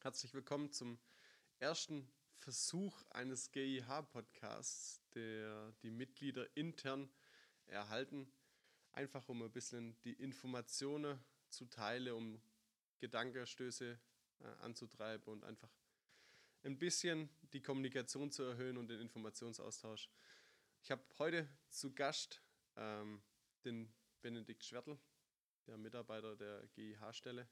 Herzlich willkommen zum ersten Versuch eines GIH-Podcasts, der die Mitglieder intern erhalten, einfach um ein bisschen die Informationen zu teilen, um Gedankenstöße äh, anzutreiben und einfach ein bisschen die Kommunikation zu erhöhen und den Informationsaustausch. Ich habe heute zu Gast ähm, den Benedikt Schwertl, der Mitarbeiter der GIH-Stelle.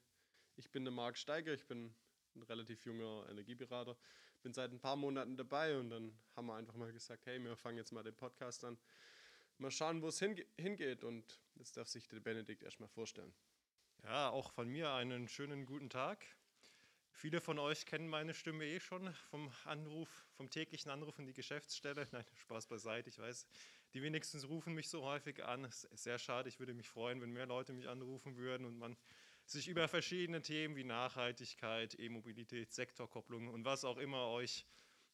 Ich bin der Marc Steiger, ich bin ein relativ junger Energieberater, bin seit ein paar Monaten dabei und dann haben wir einfach mal gesagt, hey, wir fangen jetzt mal den Podcast an. Mal schauen, wo es hinge hingeht und jetzt darf sich der Benedikt erstmal vorstellen. Ja, auch von mir einen schönen guten Tag. Viele von euch kennen meine Stimme eh schon vom Anruf, vom täglichen Anruf in die Geschäftsstelle. Nein, Spaß beiseite, ich weiß. Die wenigsten rufen mich so häufig an. Sehr schade. Ich würde mich freuen, wenn mehr Leute mich anrufen würden und man sich über verschiedene Themen wie Nachhaltigkeit, E-Mobilität, Sektorkopplung und was auch immer euch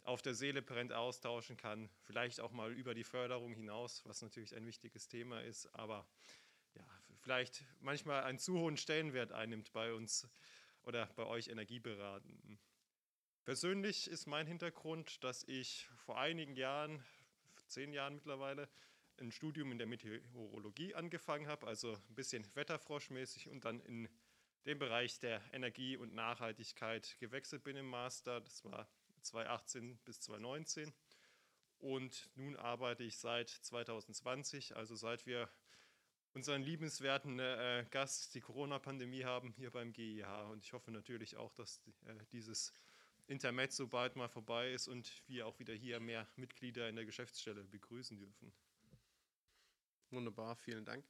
auf der Seele brennt austauschen kann. Vielleicht auch mal über die Förderung hinaus, was natürlich ein wichtiges Thema ist, aber ja, vielleicht manchmal einen zu hohen Stellenwert einnimmt bei uns oder bei euch Energieberatenden. Persönlich ist mein Hintergrund, dass ich vor einigen Jahren, zehn Jahren mittlerweile, ein Studium in der Meteorologie angefangen habe, also ein bisschen wetterfroschmäßig und dann in dem Bereich der Energie und Nachhaltigkeit gewechselt bin im Master. Das war 2018 bis 2019. Und nun arbeite ich seit 2020, also seit wir unseren liebenswerten äh, Gast, die Corona-Pandemie haben, hier beim GIH. Und ich hoffe natürlich auch, dass äh, dieses Intermezzo bald mal vorbei ist und wir auch wieder hier mehr Mitglieder in der Geschäftsstelle begrüßen dürfen. Wunderbar, vielen Dank.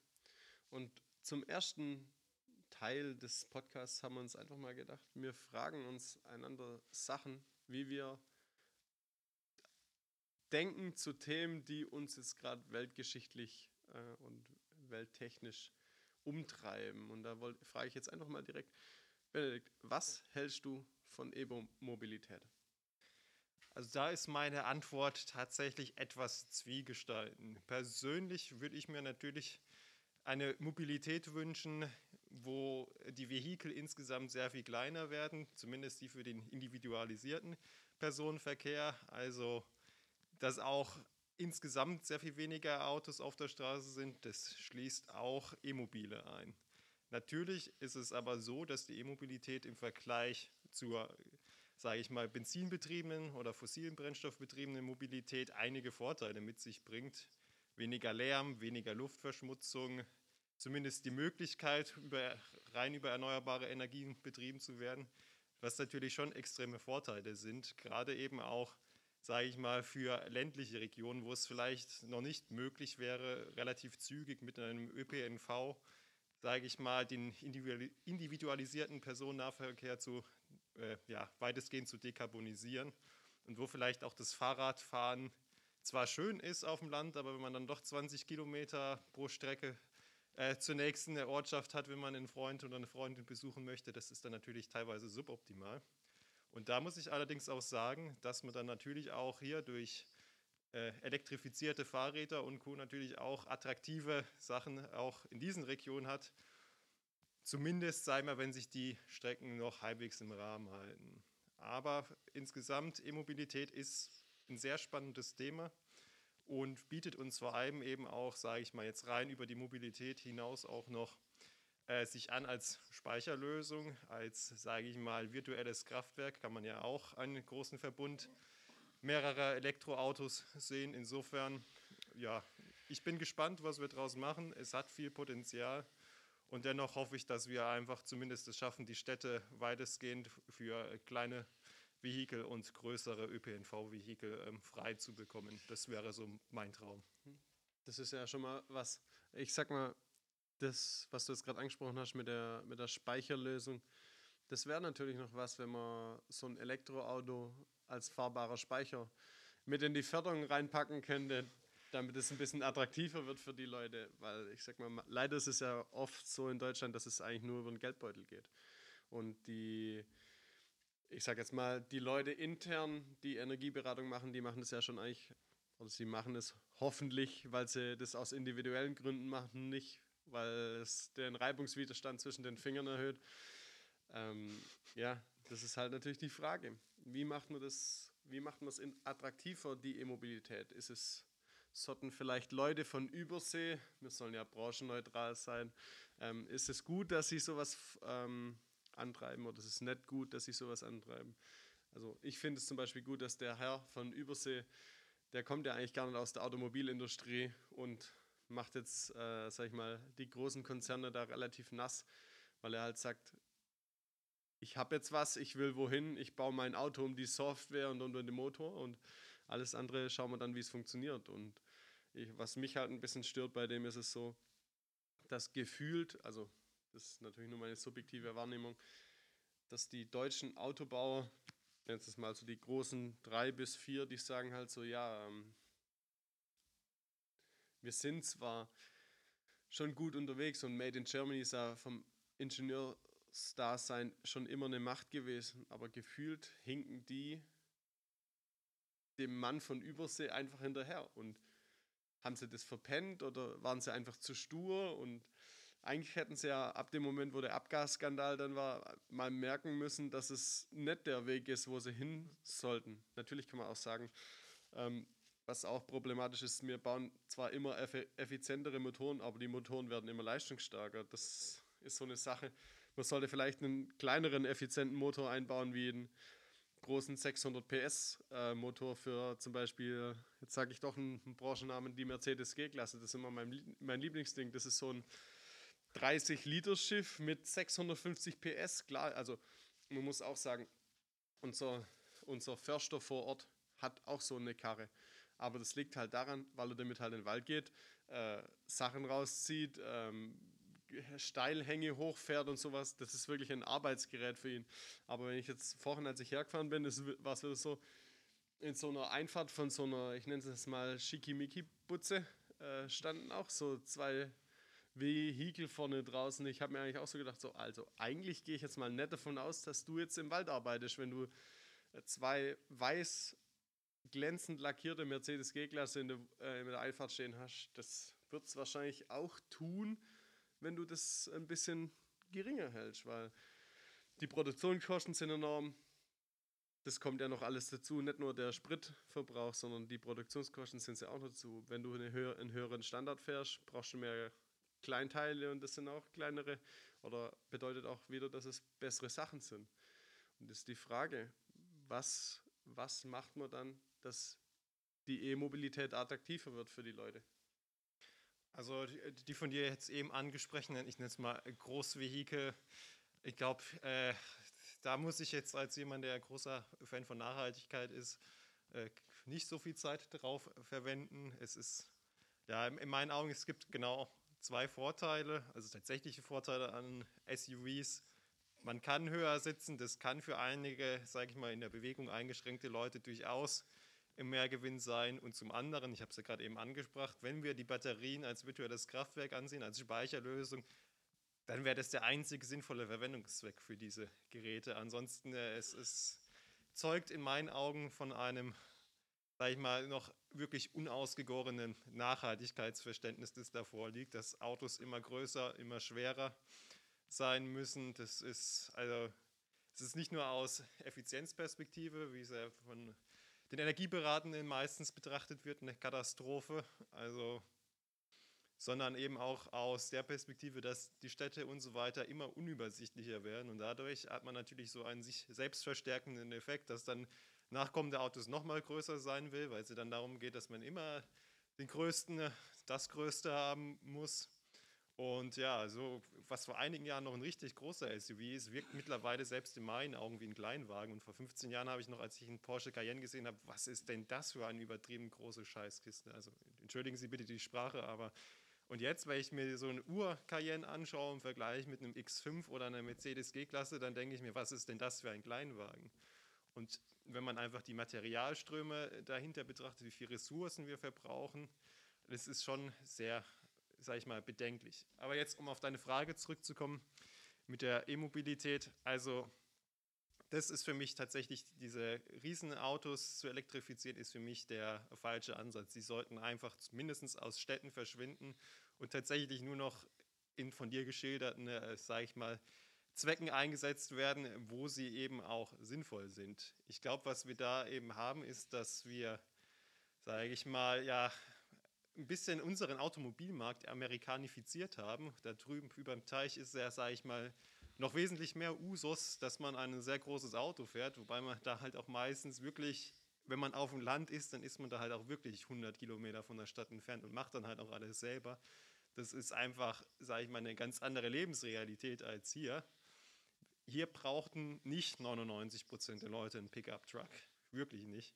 Und zum ersten Teil des Podcasts haben wir uns einfach mal gedacht, wir fragen uns einander Sachen, wie wir denken zu Themen, die uns jetzt gerade weltgeschichtlich äh, und welttechnisch umtreiben. Und da frage ich jetzt einfach mal direkt, Benedikt, was hältst du von E-Mobilität? Also da ist meine Antwort tatsächlich etwas zwiegestalten. Persönlich würde ich mir natürlich eine Mobilität wünschen, wo die Vehikel insgesamt sehr viel kleiner werden, zumindest die für den individualisierten Personenverkehr. Also dass auch insgesamt sehr viel weniger Autos auf der Straße sind. Das schließt auch E-Mobile ein. Natürlich ist es aber so, dass die E-Mobilität im Vergleich zur, sage ich mal, benzinbetriebenen oder fossilen Brennstoffbetriebenen Mobilität einige Vorteile mit sich bringt. Weniger Lärm, weniger Luftverschmutzung, zumindest die Möglichkeit, über, rein über erneuerbare Energien betrieben zu werden, was natürlich schon extreme Vorteile sind, gerade eben auch sage ich mal, für ländliche Regionen, wo es vielleicht noch nicht möglich wäre, relativ zügig mit einem ÖPNV, sage ich mal, den individualisierten Personennahverkehr zu, äh, ja, weitestgehend zu dekarbonisieren und wo vielleicht auch das Fahrradfahren zwar schön ist auf dem Land, aber wenn man dann doch 20 Kilometer pro Strecke äh, zur nächsten Ortschaft hat, wenn man einen Freund oder eine Freundin besuchen möchte, das ist dann natürlich teilweise suboptimal. Und da muss ich allerdings auch sagen, dass man dann natürlich auch hier durch äh, elektrifizierte Fahrräder und Co. natürlich auch attraktive Sachen auch in diesen Regionen hat. Zumindest sei mal, wenn sich die Strecken noch halbwegs im Rahmen halten. Aber insgesamt E-Mobilität ist ein sehr spannendes Thema und bietet uns vor allem eben auch, sage ich mal jetzt rein über die Mobilität hinaus auch noch äh, sich an als Speicherlösung, als, sage ich mal, virtuelles Kraftwerk, kann man ja auch einen großen Verbund mehrerer Elektroautos sehen. Insofern, ja, ich bin gespannt, was wir daraus machen. Es hat viel Potenzial. Und dennoch hoffe ich, dass wir einfach zumindest es schaffen, die Städte weitestgehend für kleine Vehikel und größere ÖPNV-Vehikel ähm, frei zu bekommen. Das wäre so mein Traum. Das ist ja schon mal was. Ich sag mal, das, was du jetzt gerade angesprochen hast mit der, mit der Speicherlösung, das wäre natürlich noch was, wenn man so ein Elektroauto als fahrbarer Speicher mit in die Förderung reinpacken könnte, damit es ein bisschen attraktiver wird für die Leute. Weil ich sag mal, leider ist es ja oft so in Deutschland, dass es eigentlich nur über den Geldbeutel geht. Und die, ich sag jetzt mal, die Leute intern, die Energieberatung machen, die machen das ja schon eigentlich, oder sie machen es hoffentlich, weil sie das aus individuellen Gründen machen, nicht weil es den Reibungswiderstand zwischen den Fingern erhöht. Ähm, ja, das ist halt natürlich die Frage. Wie macht man das, wie macht man es attraktiver, die E-Mobilität? Ist es, sollten vielleicht Leute von Übersee, wir sollen ja branchenneutral sein, ähm, ist es gut, dass sie sowas ähm, antreiben oder ist es nicht gut, dass sie sowas antreiben? Also ich finde es zum Beispiel gut, dass der Herr von Übersee, der kommt ja eigentlich gar nicht aus der Automobilindustrie und macht jetzt, äh, sag ich mal, die großen Konzerne da relativ nass, weil er halt sagt, ich habe jetzt was, ich will wohin, ich baue mein Auto um die Software und um den Motor und alles andere schauen wir dann, wie es funktioniert. Und ich, was mich halt ein bisschen stört bei dem ist es so, dass gefühlt, also das ist natürlich nur meine subjektive Wahrnehmung, dass die deutschen Autobauer, jetzt ist mal so die großen drei bis vier, die sagen halt so, ja, ähm, wir sind zwar schon gut unterwegs und Made in Germany ist ja vom Ingenieursdasein schon immer eine Macht gewesen, aber gefühlt hinken die dem Mann von Übersee einfach hinterher. Und haben sie das verpennt oder waren sie einfach zu stur? Und eigentlich hätten sie ja ab dem Moment, wo der Abgasskandal dann war, mal merken müssen, dass es nicht der Weg ist, wo sie hin sollten. Natürlich kann man auch sagen, ähm, was auch problematisch ist, wir bauen zwar immer effizientere Motoren, aber die Motoren werden immer leistungsstarker. Das ist so eine Sache. Man sollte vielleicht einen kleineren, effizienten Motor einbauen, wie einen großen 600 PS äh, Motor für zum Beispiel, jetzt sage ich doch einen, einen Branchennamen, die Mercedes G-Klasse. Das ist immer mein, mein Lieblingsding. Das ist so ein 30 Liter Schiff mit 650 PS. Klar, also man muss auch sagen, unser, unser Förster vor Ort hat auch so eine Karre. Aber das liegt halt daran, weil er damit halt in den Wald geht, äh, Sachen rauszieht, ähm, Steilhänge hochfährt und sowas. Das ist wirklich ein Arbeitsgerät für ihn. Aber wenn ich jetzt vorhin, als ich hergefahren bin, war es wieder so, in so einer Einfahrt von so einer, ich nenne es mal Schickimicki-Butze, äh, standen auch so zwei Vehikel vorne draußen. Ich habe mir eigentlich auch so gedacht, so, also eigentlich gehe ich jetzt mal nicht davon aus, dass du jetzt im Wald arbeitest, wenn du zwei weiß glänzend lackierte Mercedes G-Klasse in, äh, in der Einfahrt stehen hast. Das wird es wahrscheinlich auch tun, wenn du das ein bisschen geringer hältst, weil die Produktionskosten sind enorm. Das kommt ja noch alles dazu, nicht nur der Spritverbrauch, sondern die Produktionskosten sind ja auch dazu. Wenn du einen höheren Standard fährst, brauchst du mehr Kleinteile und das sind auch kleinere oder bedeutet auch wieder, dass es bessere Sachen sind. Und das ist die Frage, was, was macht man dann, dass die E-Mobilität attraktiver wird für die Leute? Also die, von dir jetzt eben angesprochenen, ich nenne es mal Großvehikel, ich glaube, äh, da muss ich jetzt als jemand, der großer Fan von Nachhaltigkeit ist, äh, nicht so viel Zeit drauf verwenden. Es ist, ja, in meinen Augen, es gibt genau zwei Vorteile, also tatsächliche Vorteile an SUVs. Man kann höher sitzen, das kann für einige, sage ich mal, in der Bewegung eingeschränkte Leute durchaus im Mehrgewinn sein. Und zum anderen, ich habe es ja gerade eben angesprochen, wenn wir die Batterien als virtuelles Kraftwerk ansehen, als Speicherlösung, dann wäre das der einzige sinnvolle Verwendungszweck für diese Geräte. Ansonsten, äh, es, es zeugt in meinen Augen von einem sage ich mal, noch wirklich unausgegorenen Nachhaltigkeitsverständnis, das davor liegt, dass Autos immer größer, immer schwerer sein müssen. Das ist also es ist nicht nur aus Effizienzperspektive, wie es ja von den Energieberatenden meistens betrachtet wird, eine Katastrophe. Also sondern eben auch aus der Perspektive, dass die Städte und so weiter immer unübersichtlicher werden. Und dadurch hat man natürlich so einen sich selbst verstärkenden Effekt, dass dann nachkommende Autos noch mal größer sein will, weil es dann darum geht, dass man immer den größten, das größte haben muss. Und ja, so was vor einigen Jahren noch ein richtig großer SUV ist, wirkt mittlerweile selbst in meinen Augen wie ein Kleinwagen. Und vor 15 Jahren habe ich noch, als ich einen Porsche Cayenne gesehen habe, was ist denn das für eine übertrieben große Scheißkiste? Also entschuldigen Sie bitte die Sprache, aber und jetzt, wenn ich mir so einen Ur-Cayenne anschaue im Vergleich mit einem X5 oder einer Mercedes G-Klasse, dann denke ich mir, was ist denn das für ein Kleinwagen? Und wenn man einfach die Materialströme dahinter betrachtet, wie viele Ressourcen wir verbrauchen, das ist schon sehr, sage ich mal, bedenklich. Aber jetzt, um auf deine Frage zurückzukommen mit der E-Mobilität, also das ist für mich tatsächlich, diese Riesenautos zu elektrifizieren, ist für mich der falsche Ansatz. Sie sollten einfach mindestens aus Städten verschwinden und tatsächlich nur noch in von dir geschilderten, äh, sage ich mal, Zwecken eingesetzt werden, wo sie eben auch sinnvoll sind. Ich glaube, was wir da eben haben, ist, dass wir, sage ich mal, ja, ein bisschen unseren Automobilmarkt amerikanifiziert haben. Da drüben über dem Teich ist er, sage ich mal, noch wesentlich mehr Usus, dass man ein sehr großes Auto fährt, wobei man da halt auch meistens wirklich, wenn man auf dem Land ist, dann ist man da halt auch wirklich 100 Kilometer von der Stadt entfernt und macht dann halt auch alles selber. Das ist einfach, sage ich mal, eine ganz andere Lebensrealität als hier. Hier brauchten nicht 99 Prozent der Leute einen Pickup-Truck. Wirklich nicht.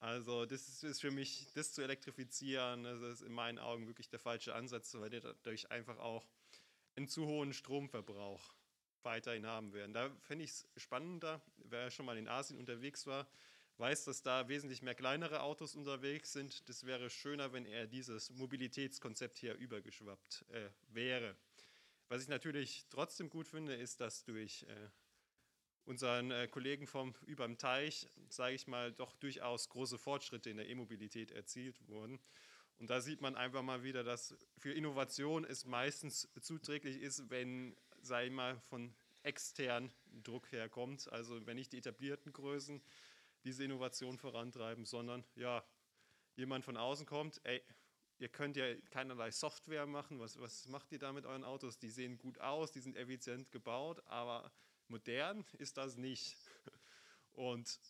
Also das ist für mich, das zu elektrifizieren, das ist in meinen Augen wirklich der falsche Ansatz, weil wir dadurch einfach auch einen zu hohen Stromverbrauch weiterhin haben werden. Da fände ich es spannender, wer schon mal in Asien unterwegs war, weiß, dass da wesentlich mehr kleinere Autos unterwegs sind. Das wäre schöner, wenn er dieses Mobilitätskonzept hier übergeschwappt äh, wäre. Was ich natürlich trotzdem gut finde, ist, dass durch äh, unseren äh, Kollegen vom über dem Teich, sage ich mal, doch durchaus große Fortschritte in der E-Mobilität erzielt wurden. Und da sieht man einfach mal wieder, dass für Innovation es meistens zuträglich ist, wenn, sage ich mal, von extern Druck herkommt. Also wenn nicht die etablierten Größen diese Innovation vorantreiben, sondern ja, jemand von außen kommt, ey, ihr könnt ja keinerlei Software machen, was, was macht ihr da mit euren Autos? Die sehen gut aus, die sind effizient gebaut, aber Modern ist das nicht. Und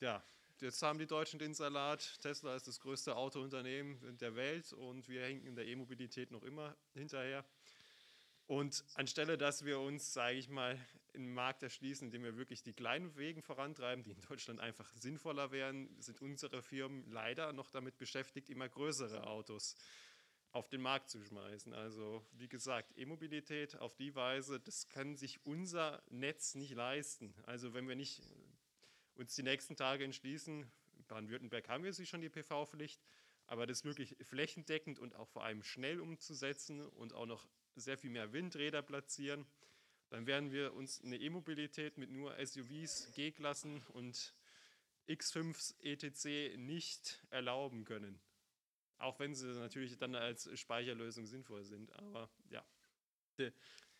ja, jetzt haben die Deutschen den Salat. Tesla ist das größte Autounternehmen der Welt und wir hängen in der E-Mobilität noch immer hinterher. Und anstelle, dass wir uns, sage ich mal, im Markt erschließen, indem wir wirklich die kleinen Wegen vorantreiben, die in Deutschland einfach sinnvoller wären, sind unsere Firmen leider noch damit beschäftigt, immer größere Autos auf den Markt zu schmeißen. Also wie gesagt, E-Mobilität auf die Weise, das kann sich unser Netz nicht leisten. Also wenn wir nicht uns die nächsten Tage entschließen, in Baden-Württemberg haben wir sie schon die PV-Pflicht, aber das wirklich flächendeckend und auch vor allem schnell umzusetzen und auch noch sehr viel mehr Windräder platzieren, dann werden wir uns eine E-Mobilität mit nur SUVs, G-Klassen und X5s etc. nicht erlauben können. Auch wenn sie natürlich dann als Speicherlösung sinnvoll sind. Aber ja.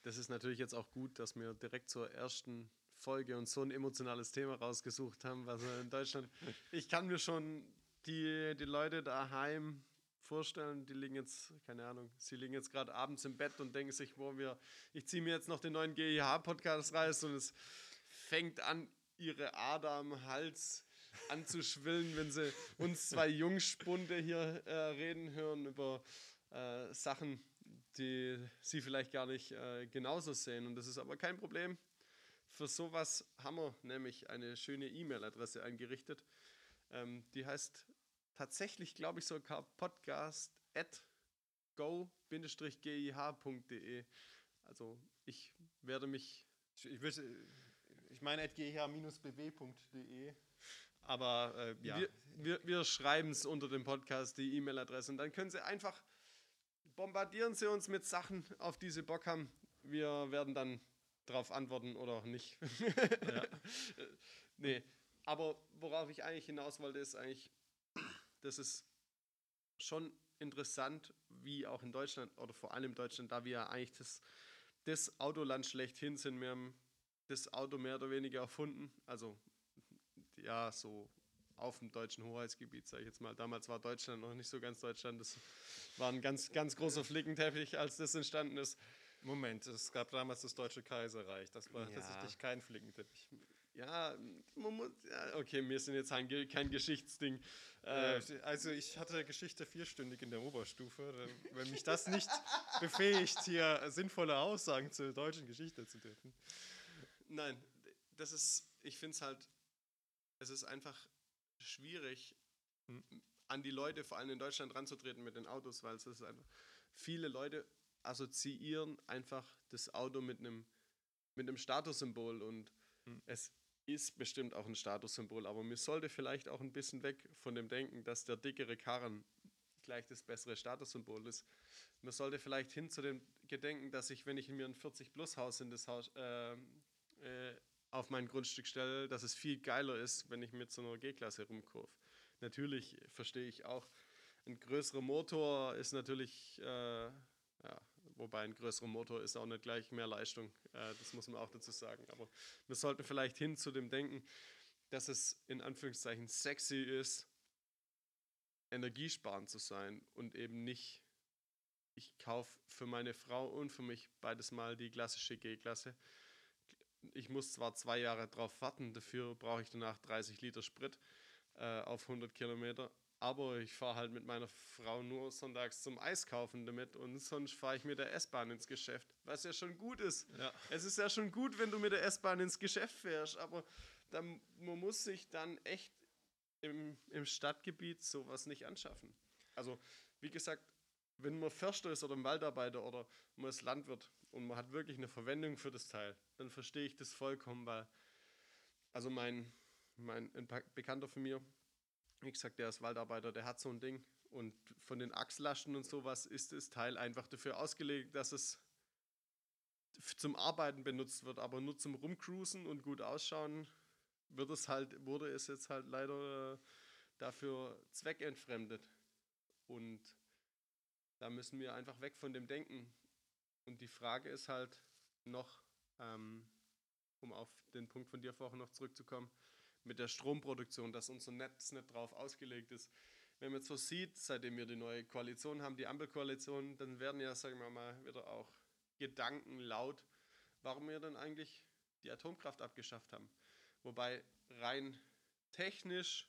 Das ist natürlich jetzt auch gut, dass wir direkt zur ersten Folge und so ein emotionales Thema rausgesucht haben, was in Deutschland. Ich kann mir schon die, die Leute daheim vorstellen, die liegen jetzt, keine Ahnung, sie liegen jetzt gerade abends im Bett und denken sich, wo wir, ich ziehe mir jetzt noch den neuen GIH-Podcast rein und es fängt an, ihre Ader am Hals anzuschwillen, wenn sie uns zwei Jungspunde hier äh, reden hören über äh, Sachen, die sie vielleicht gar nicht äh, genauso sehen. Und das ist aber kein Problem. Für sowas haben wir nämlich eine schöne E-Mail-Adresse eingerichtet. Ähm, die heißt tatsächlich, glaube ich, sogar podcast at go-gih.de. Also ich werde mich. Ich, ich, ich meine at gih-bw.de. Aber äh, ja. Wir, wir, wir schreiben es unter dem Podcast, die E-Mail-Adresse. Und dann können Sie einfach bombardieren Sie uns mit Sachen, auf die Sie Bock haben. Wir werden dann darauf antworten oder auch nicht. ja. nee, aber worauf ich eigentlich hinaus wollte, ist eigentlich, das ist schon interessant, wie auch in Deutschland oder vor allem in Deutschland, da wir ja eigentlich das, das Autoland schlechthin sind. Wir haben das Auto mehr oder weniger erfunden. Also ja, so auf dem deutschen Hoheitsgebiet, sage ich jetzt mal. Damals war Deutschland noch nicht so ganz Deutschland. Das war ein ganz, ganz großer Flickenteppich, als das entstanden ist. Moment, es gab damals das Deutsche Kaiserreich. Das war ja. tatsächlich kein Flickenteppich. Ja, okay, wir sind jetzt kein, Geschichtsding. Äh, also ich hatte Geschichte vierstündig in der Oberstufe. Wenn mich das nicht befähigt, hier sinnvolle Aussagen zur deutschen Geschichte zu treffen. Nein, das ist, ich finde es halt es ist einfach schwierig, hm. an die Leute, vor allem in Deutschland, ranzutreten mit den Autos, weil es ist einfach, viele Leute assoziieren einfach das Auto mit einem mit einem Statussymbol und mhm. es ist bestimmt auch ein Statussymbol, aber mir sollte vielleicht auch ein bisschen weg von dem Denken, dass der dickere Karren gleich das bessere Statussymbol ist. Man sollte vielleicht hin zu dem Gedenken, dass ich, wenn ich mir ein 40 Plus Haus in das Haus äh, äh, auf mein Grundstück stelle, dass es viel geiler ist, wenn ich mit so einer G-Klasse rumkurve. Natürlich verstehe ich auch, ein größerer Motor ist natürlich, äh, ja, Wobei ein größerer Motor ist auch nicht gleich mehr Leistung. Äh, das muss man auch dazu sagen. Aber wir sollten vielleicht hin zu dem Denken, dass es in Anführungszeichen sexy ist, energiesparend zu sein und eben nicht, ich kaufe für meine Frau und für mich beides mal die klassische G-Klasse. Ich muss zwar zwei Jahre drauf warten, dafür brauche ich danach 30 Liter Sprit äh, auf 100 Kilometer, aber ich fahre halt mit meiner Frau nur sonntags zum Eiskaufen damit und sonst fahre ich mit der S-Bahn ins Geschäft, was ja schon gut ist. Ja. Es ist ja schon gut, wenn du mit der S-Bahn ins Geschäft fährst, aber dann, man muss sich dann echt im, im Stadtgebiet sowas nicht anschaffen. Also, wie gesagt, wenn man Förster ist oder ein Waldarbeiter oder man ist Landwirt und man hat wirklich eine Verwendung für das Teil, dann verstehe ich das vollkommen, weil, also mein, mein ein Bekannter von mir, wie gesagt, der ist Waldarbeiter, der hat so ein Ding und von den Achslasten und sowas ist das Teil einfach dafür ausgelegt, dass es zum Arbeiten benutzt wird, aber nur zum Rumcruisen und gut ausschauen wird es halt, wurde es jetzt halt leider äh, dafür zweckentfremdet. Und da müssen wir einfach weg von dem Denken. Und die Frage ist halt noch, ähm, um auf den Punkt von dir vorhin noch zurückzukommen, mit der Stromproduktion, dass unser Netz nicht drauf ausgelegt ist. Wenn man jetzt so sieht, seitdem wir die neue Koalition haben, die Ampelkoalition, dann werden ja, sagen wir mal, wieder auch Gedanken laut, warum wir dann eigentlich die Atomkraft abgeschafft haben. Wobei rein technisch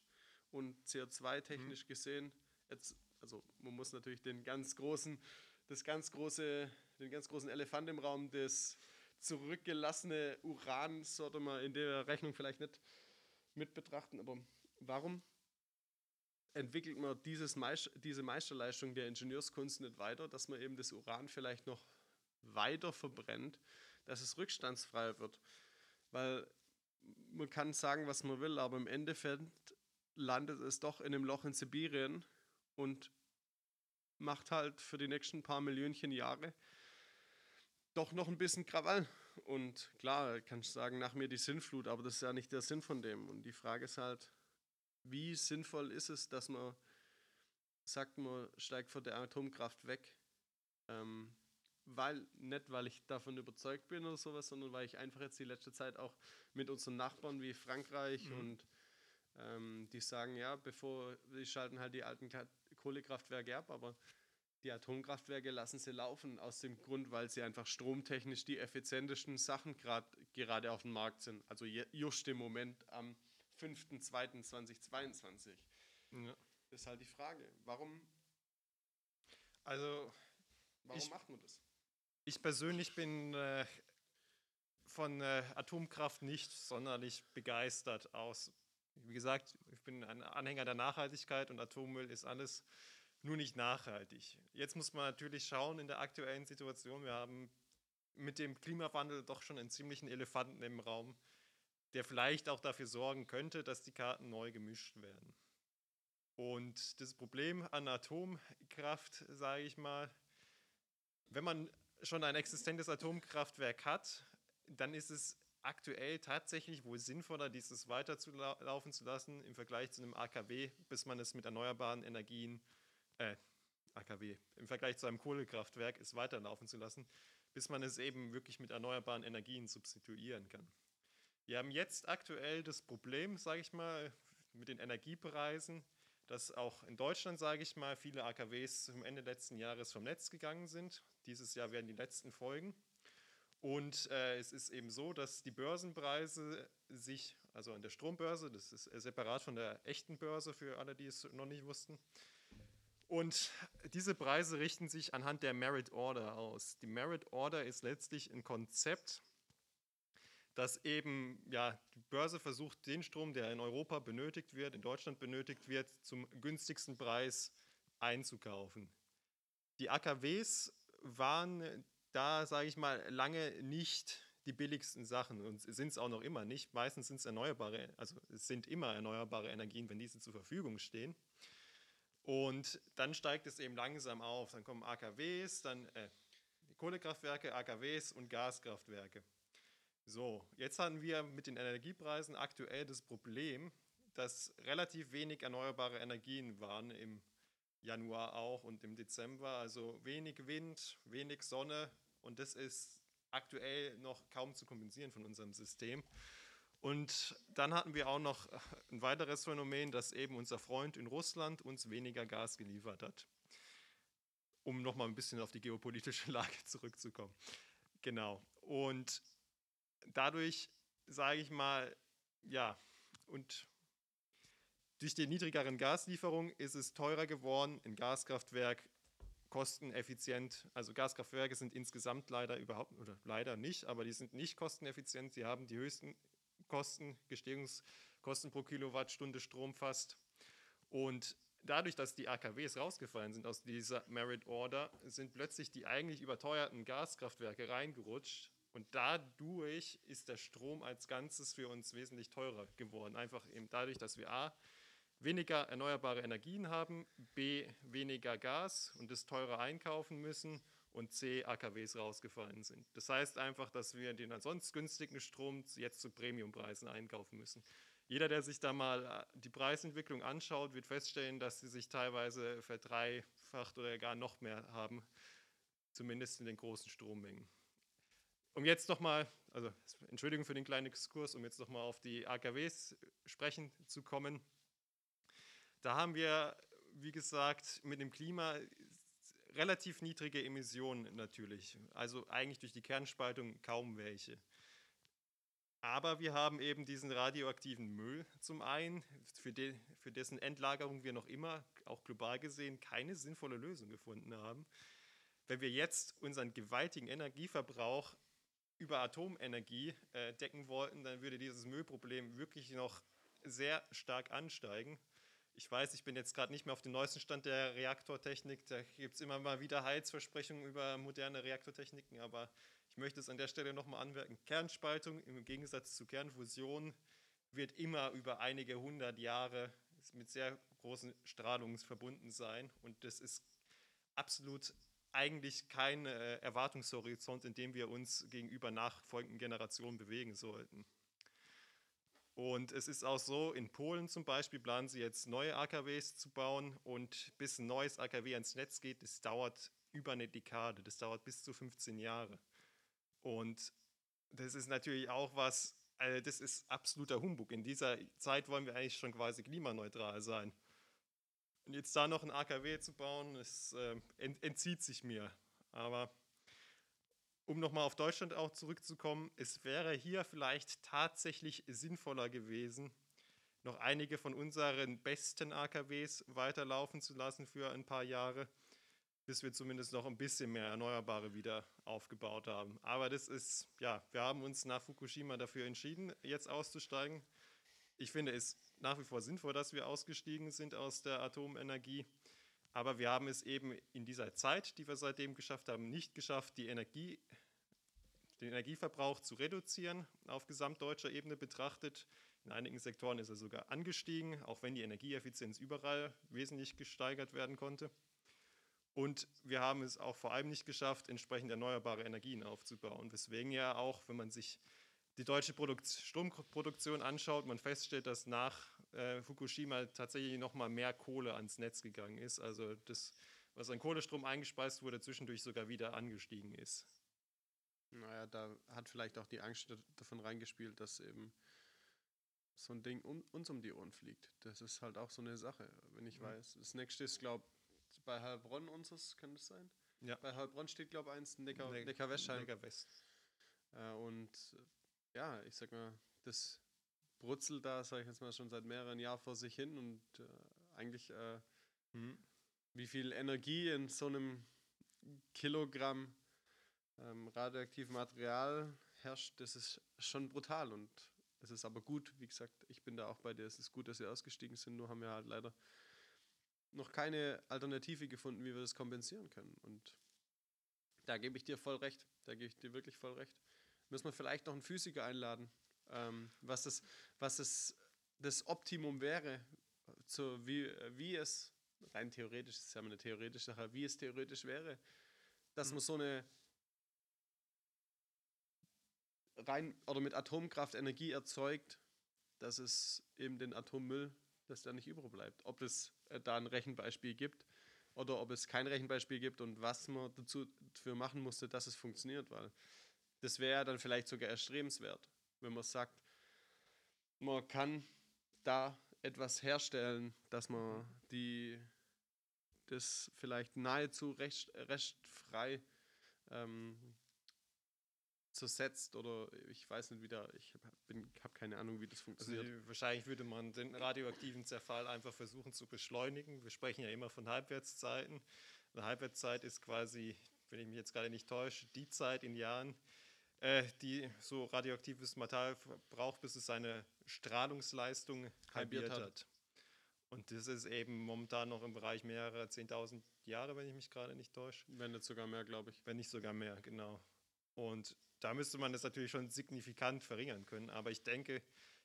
und CO2-technisch mhm. gesehen, jetzt, also man muss natürlich den ganz großen, das ganz große, den ganz großen Elefant im Raum, das zurückgelassene Uran sollte man in der Rechnung vielleicht nicht mit betrachten. Aber warum entwickelt man dieses Meister, diese Meisterleistung der Ingenieurskunst nicht weiter, dass man eben das Uran vielleicht noch weiter verbrennt, dass es rückstandsfrei wird? Weil man kann sagen, was man will, aber im Endeffekt landet es doch in einem Loch in Sibirien und macht halt für die nächsten paar Millionchen Jahre doch noch ein bisschen Krawall. Und klar, kannst du sagen, nach mir die Sinnflut, aber das ist ja nicht der Sinn von dem. Und die Frage ist halt, wie sinnvoll ist es, dass man sagt, man steigt von der Atomkraft weg? Ähm, weil, nicht weil ich davon überzeugt bin oder sowas, sondern weil ich einfach jetzt die letzte Zeit auch mit unseren Nachbarn wie Frankreich mhm. und ähm, die sagen, ja, bevor, die schalten halt die alten Kohlekraftwerke ab, aber die Atomkraftwerke lassen sie laufen, aus dem Grund, weil sie einfach stromtechnisch die effizientesten Sachen grad, gerade auf dem Markt sind. Also just im Moment am 5.2.2022. Ja. Das ist halt die Frage, warum, also, warum ich, macht man das? Ich persönlich bin äh, von äh, Atomkraft nicht sonderlich begeistert aus. Wie gesagt, ich bin ein Anhänger der Nachhaltigkeit und Atommüll ist alles nur nicht nachhaltig. Jetzt muss man natürlich schauen in der aktuellen Situation. Wir haben mit dem Klimawandel doch schon einen ziemlichen Elefanten im Raum, der vielleicht auch dafür sorgen könnte, dass die Karten neu gemischt werden. Und das Problem an Atomkraft, sage ich mal, wenn man schon ein existentes Atomkraftwerk hat, dann ist es aktuell tatsächlich wohl sinnvoller, dieses weiter zu laufen zu lassen im Vergleich zu einem AKW, bis man es mit erneuerbaren Energien, äh, AKW, im Vergleich zu einem Kohlekraftwerk es weiterlaufen zu lassen, bis man es eben wirklich mit erneuerbaren Energien substituieren kann. Wir haben jetzt aktuell das Problem, sage ich mal, mit den Energiepreisen, dass auch in Deutschland, sage ich mal, viele AKWs zum Ende letzten Jahres vom Netz gegangen sind. Dieses Jahr werden die letzten folgen. Und äh, es ist eben so, dass die Börsenpreise sich, also an der Strombörse, das ist separat von der echten Börse für alle, die es noch nicht wussten, und diese Preise richten sich anhand der Merit Order aus. Die Merit Order ist letztlich ein Konzept, dass eben ja, die Börse versucht, den Strom, der in Europa benötigt wird, in Deutschland benötigt wird, zum günstigsten Preis einzukaufen. Die AKWs waren da, sage ich mal, lange nicht die billigsten Sachen und sind es auch noch immer nicht. Meistens sind es erneuerbare, also es sind immer erneuerbare Energien, wenn diese zur Verfügung stehen. Und dann steigt es eben langsam auf. Dann kommen AKWs, dann äh, Kohlekraftwerke, AKWs und Gaskraftwerke. So, jetzt haben wir mit den Energiepreisen aktuell das Problem, dass relativ wenig erneuerbare Energien waren im Januar auch und im Dezember. Also wenig Wind, wenig Sonne und das ist aktuell noch kaum zu kompensieren von unserem System. Und dann hatten wir auch noch ein weiteres Phänomen, dass eben unser Freund in Russland uns weniger Gas geliefert hat. Um nochmal ein bisschen auf die geopolitische Lage zurückzukommen. Genau. Und dadurch, sage ich mal, ja, und durch die niedrigeren Gaslieferungen ist es teurer geworden, ein Gaskraftwerk kosteneffizient. Also Gaskraftwerke sind insgesamt leider überhaupt, oder leider nicht, aber die sind nicht kosteneffizient. Sie haben die höchsten Kosten, Gestehungskosten pro Kilowattstunde Strom fast. Und dadurch, dass die AKWs rausgefallen sind aus dieser Merit Order, sind plötzlich die eigentlich überteuerten Gaskraftwerke reingerutscht. Und dadurch ist der Strom als Ganzes für uns wesentlich teurer geworden. Einfach eben dadurch, dass wir A, weniger erneuerbare Energien haben, B, weniger Gas und es teurer einkaufen müssen und C, AKWs rausgefallen sind. Das heißt einfach, dass wir den ansonsten günstigen Strom jetzt zu Premiumpreisen einkaufen müssen. Jeder, der sich da mal äh, die Preisentwicklung anschaut, wird feststellen, dass sie sich teilweise verdreifacht oder gar noch mehr haben, zumindest in den großen Strommengen. Um jetzt nochmal, also Entschuldigung für den kleinen Exkurs, um jetzt nochmal auf die AKWs sprechen zu kommen. Da haben wir, wie gesagt, mit dem Klima relativ niedrige Emissionen natürlich. Also eigentlich durch die Kernspaltung kaum welche. Aber wir haben eben diesen radioaktiven Müll zum einen, für, de, für dessen Endlagerung wir noch immer, auch global gesehen, keine sinnvolle Lösung gefunden haben. Wenn wir jetzt unseren gewaltigen Energieverbrauch über Atomenergie äh, decken wollten, dann würde dieses Müllproblem wirklich noch sehr stark ansteigen. Ich weiß, ich bin jetzt gerade nicht mehr auf dem neuesten Stand der Reaktortechnik. Da gibt es immer mal wieder Heilsversprechungen über moderne Reaktortechniken, aber ich möchte es an der Stelle nochmal anmerken. Kernspaltung im Gegensatz zu Kernfusion wird immer über einige hundert Jahre mit sehr großen Strahlungen verbunden sein. Und das ist absolut eigentlich kein äh, Erwartungshorizont, in dem wir uns gegenüber nachfolgenden Generationen bewegen sollten. Und es ist auch so, in Polen zum Beispiel planen sie jetzt neue AKWs zu bauen und bis ein neues AKW ans Netz geht, das dauert über eine Dekade, das dauert bis zu 15 Jahre. Und das ist natürlich auch was, also das ist absoluter Humbug. In dieser Zeit wollen wir eigentlich schon quasi klimaneutral sein. Und jetzt da noch ein AKW zu bauen, das äh, entzieht sich mir. Aber um nochmal auf Deutschland auch zurückzukommen, es wäre hier vielleicht tatsächlich sinnvoller gewesen, noch einige von unseren besten AKWs weiterlaufen zu lassen für ein paar Jahre, bis wir zumindest noch ein bisschen mehr Erneuerbare wieder aufgebaut haben. Aber das ist, ja, wir haben uns nach Fukushima dafür entschieden, jetzt auszusteigen. Ich finde es nach wie vor sinnvoll, dass wir ausgestiegen sind aus der Atomenergie. Aber wir haben es eben in dieser Zeit, die wir seitdem geschafft haben, nicht geschafft, die Energie, den Energieverbrauch zu reduzieren, auf gesamtdeutscher Ebene betrachtet. In einigen Sektoren ist er sogar angestiegen, auch wenn die Energieeffizienz überall wesentlich gesteigert werden konnte. Und wir haben es auch vor allem nicht geschafft, entsprechend erneuerbare Energien aufzubauen. Weswegen ja auch, wenn man sich die deutsche Produkt Stromproduktion anschaut, man feststellt, dass nach äh, Fukushima tatsächlich noch mal mehr Kohle ans Netz gegangen ist. Also das, was an Kohlestrom eingespeist wurde, zwischendurch sogar wieder angestiegen ist. Naja, da hat vielleicht auch die Angst davon reingespielt, dass eben so ein Ding um, uns um die Ohren fliegt. Das ist halt auch so eine Sache, wenn ich mhm. weiß. Das nächste ist, glaube ich, bei Heilbronn unseres, kann das sein? Ja. Bei Heilbronn steht, glaube ich, eins Neckar, ne Neckar West. Neckar West. Äh, und ja, ich sag mal, das brutzelt da, sage ich jetzt mal, schon seit mehreren Jahren vor sich hin und äh, eigentlich, äh, hm, wie viel Energie in so einem Kilogramm ähm, radioaktivem Material herrscht, das ist schon brutal und es ist aber gut, wie gesagt, ich bin da auch bei dir, es ist gut, dass wir ausgestiegen sind, nur haben wir halt leider noch keine Alternative gefunden, wie wir das kompensieren können und da gebe ich dir voll recht, da gebe ich dir wirklich voll recht. Müssen wir vielleicht noch einen Physiker einladen, ähm, was, das, was das, das Optimum wäre, so wie, wie es, rein theoretisch, das ist ja eine theoretische Sache, wie es theoretisch wäre, dass mhm. man so eine rein oder mit Atomkraft Energie erzeugt, dass es eben den Atommüll, dass der nicht überbleibt. Ob es äh, da ein Rechenbeispiel gibt, oder ob es kein Rechenbeispiel gibt und was man dazu dafür machen musste, dass es funktioniert, weil das wäre dann vielleicht sogar erstrebenswert, wenn man sagt, man kann da etwas herstellen, dass man die das vielleicht nahezu recht, rechtfrei ähm, zersetzt oder ich weiß nicht wieder, ich habe hab keine Ahnung, wie das also funktioniert. Also, wahrscheinlich würde man den radioaktiven Zerfall einfach versuchen zu beschleunigen. Wir sprechen ja immer von Halbwertszeiten. Eine Halbwertszeit ist quasi, wenn ich mich jetzt gerade nicht täusche, die Zeit in Jahren, äh, die so radioaktives Material braucht, bis es seine Strahlungsleistung halbiert, hat. hat. Und das ist eben momentan noch im Bereich mehrerer 10.000 Jahre, wenn ich mich gerade nicht täusche. Wenn nicht sogar mehr, glaube ich. Wenn nicht sogar mehr, genau. Und da müsste man das natürlich schon signifikant verringern können. Aber ich denke,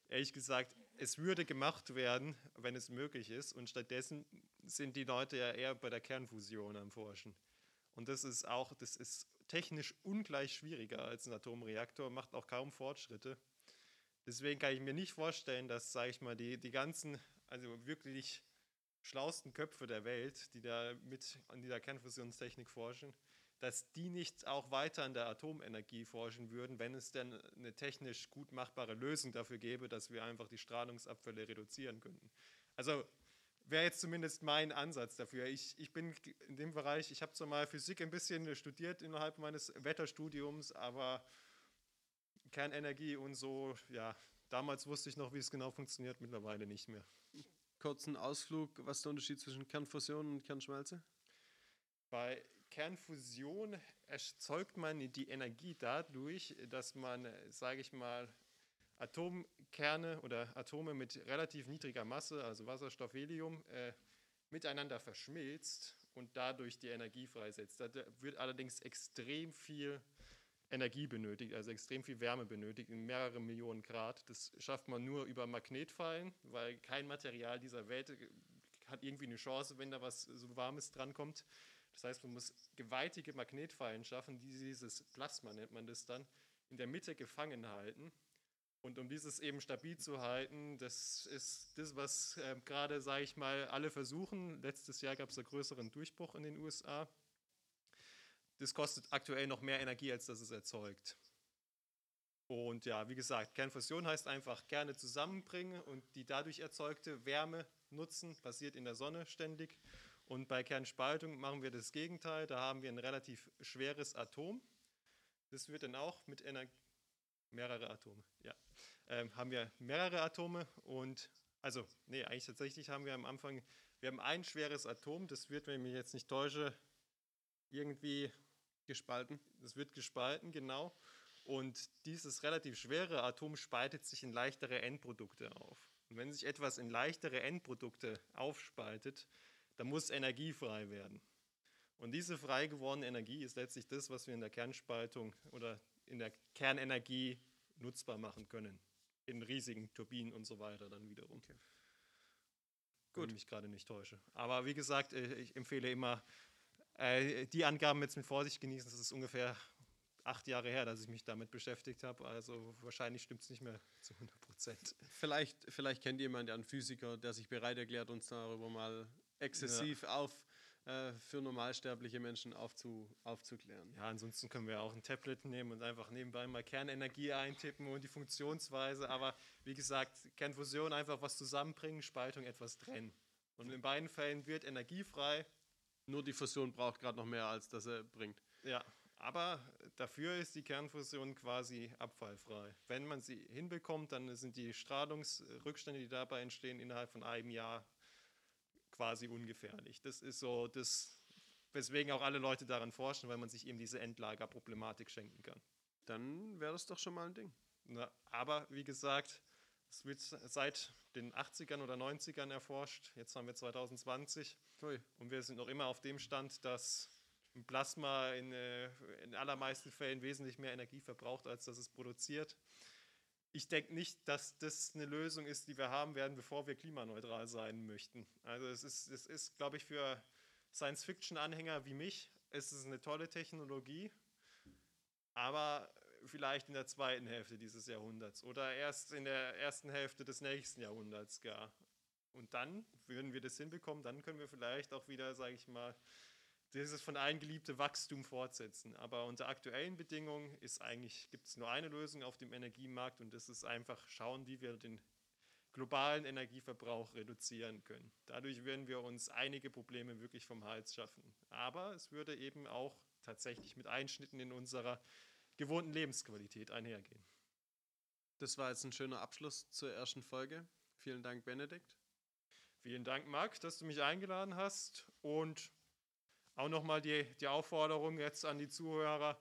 ehrlich gesagt, es würde gemacht werden, wenn es möglich ist. Und stattdessen sind die Leute ja eher bei der Kernfusion am Forschen. Und das ist auch, das ist technisch ungleich schwieriger als ein Atomreaktor, macht auch kaum Fortschritte. Deswegen kann ich mir nicht vorstellen, dass, sage ich mal, die, die ganzen, also wirklich schlausten Köpfe der Welt, die da mit an dieser Kernfusionstechnik forschen, dass die nicht auch weiter an der Atomenergie forschen würden, wenn es denn eine technisch gut machbare Lösung dafür gäbe, dass wir einfach die Strahlungsabfälle reduzieren könnten. Also wäre jetzt zumindest mein Ansatz dafür. Ich, ich bin in dem Bereich, ich habe zwar mal Physik ein bisschen studiert innerhalb meines Wetterstudiums, aber Kernenergie und so, ja, damals wusste ich noch, wie es genau funktioniert, mittlerweile nicht mehr. Kurzen Ausflug, was ist der Unterschied zwischen Kernfusion und Kernschmelze? Bei Kernfusion erzeugt man die Energie dadurch, dass man, sage ich mal, Atomkerne oder Atome mit relativ niedriger Masse, also Wasserstoff, Helium, äh, miteinander verschmilzt und dadurch die Energie freisetzt. Da wird allerdings extrem viel Energie benötigt, also extrem viel Wärme benötigt, in mehrere Millionen Grad. Das schafft man nur über Magnetfallen, weil kein Material dieser Welt hat irgendwie eine Chance, wenn da was so Warmes drankommt. Das heißt, man muss gewaltige Magnetfallen schaffen, die dieses Plasma, nennt man das dann, in der Mitte gefangen halten. Und um dieses eben stabil zu halten, das ist das, was äh, gerade, sage ich mal, alle versuchen. Letztes Jahr gab es einen größeren Durchbruch in den USA. Das kostet aktuell noch mehr Energie, als das es erzeugt. Und ja, wie gesagt, Kernfusion heißt einfach Kerne zusammenbringen und die dadurch erzeugte Wärme nutzen, passiert in der Sonne ständig. Und bei Kernspaltung machen wir das Gegenteil. Da haben wir ein relativ schweres Atom. Das wird dann auch mit Energie. Mehrere Atome, ja. Ähm, haben wir mehrere Atome und, also, nee, eigentlich tatsächlich haben wir am Anfang, wir haben ein schweres Atom, das wird, wenn ich mich jetzt nicht täusche, irgendwie gespalten. Das wird gespalten, genau. Und dieses relativ schwere Atom spaltet sich in leichtere Endprodukte auf. Und wenn sich etwas in leichtere Endprodukte aufspaltet, da muss Energie frei werden. Und diese frei gewordene Energie ist letztlich das, was wir in der Kernspaltung oder in der Kernenergie nutzbar machen können. In riesigen Turbinen und so weiter dann wiederum. Okay. Gut. Wenn ich mich gerade nicht täusche. Aber wie gesagt, äh, ich empfehle immer, äh, die Angaben jetzt mit Vorsicht genießen. Das ist ungefähr acht Jahre her, dass ich mich damit beschäftigt habe. Also wahrscheinlich stimmt es nicht mehr zu 100 Prozent. Vielleicht, vielleicht kennt jemand einen Physiker, der sich bereit erklärt, uns darüber mal exzessiv ja. auf äh, für normalsterbliche Menschen aufzu, aufzuklären. Ja, ansonsten können wir auch ein Tablet nehmen und einfach nebenbei mal Kernenergie eintippen und die Funktionsweise. Aber wie gesagt, Kernfusion einfach was zusammenbringen, Spaltung etwas trennen. Und in beiden Fällen wird Energie frei. Nur die Fusion braucht gerade noch mehr, als das er bringt. Ja, aber dafür ist die Kernfusion quasi abfallfrei. Wenn man sie hinbekommt, dann sind die Strahlungsrückstände, die dabei entstehen, innerhalb von einem Jahr quasi ungefährlich. Das ist so das, weswegen auch alle Leute daran forschen, weil man sich eben diese Endlagerproblematik schenken kann. Dann wäre das doch schon mal ein Ding. Na, aber wie gesagt, es wird seit den 80ern oder 90ern erforscht. Jetzt haben wir 2020 Ui. und wir sind noch immer auf dem Stand, dass ein Plasma in, äh, in allermeisten Fällen wesentlich mehr Energie verbraucht, als dass es produziert ich denke nicht, dass das eine Lösung ist, die wir haben werden, bevor wir klimaneutral sein möchten. Also es ist, es ist glaube ich, für Science-Fiction-Anhänger wie mich, es ist eine tolle Technologie, aber vielleicht in der zweiten Hälfte dieses Jahrhunderts oder erst in der ersten Hälfte des nächsten Jahrhunderts gar. Und dann, wenn wir das hinbekommen, dann können wir vielleicht auch wieder, sage ich mal, dieses von allen geliebte Wachstum fortsetzen. Aber unter aktuellen Bedingungen ist eigentlich, gibt es nur eine Lösung auf dem Energiemarkt und das ist einfach schauen, wie wir den globalen Energieverbrauch reduzieren können. Dadurch werden wir uns einige Probleme wirklich vom Hals schaffen. Aber es würde eben auch tatsächlich mit Einschnitten in unserer gewohnten Lebensqualität einhergehen. Das war jetzt ein schöner Abschluss zur ersten Folge. Vielen Dank, Benedikt. Vielen Dank, Marc, dass du mich eingeladen hast. Und auch nochmal die, die Aufforderung jetzt an die Zuhörer.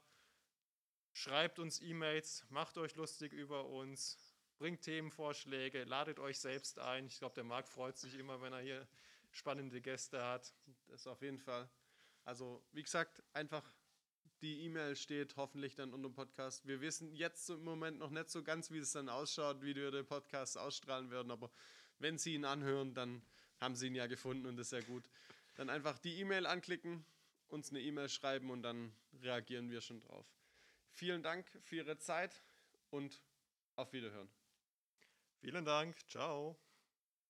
Schreibt uns E-Mails, macht euch lustig über uns, bringt Themenvorschläge, ladet euch selbst ein. Ich glaube, der Marc freut sich immer, wenn er hier spannende Gäste hat. Das auf jeden Fall. Also, wie gesagt, einfach die E-Mail steht hoffentlich dann unter dem Podcast. Wir wissen jetzt im Moment noch nicht so ganz, wie es dann ausschaut, wie wir den Podcast ausstrahlen werden, aber wenn Sie ihn anhören, dann haben Sie ihn ja gefunden und das ist ja gut. Dann einfach die E-Mail anklicken, uns eine E-Mail schreiben und dann reagieren wir schon drauf. Vielen Dank für Ihre Zeit und auf Wiederhören. Vielen Dank. Ciao.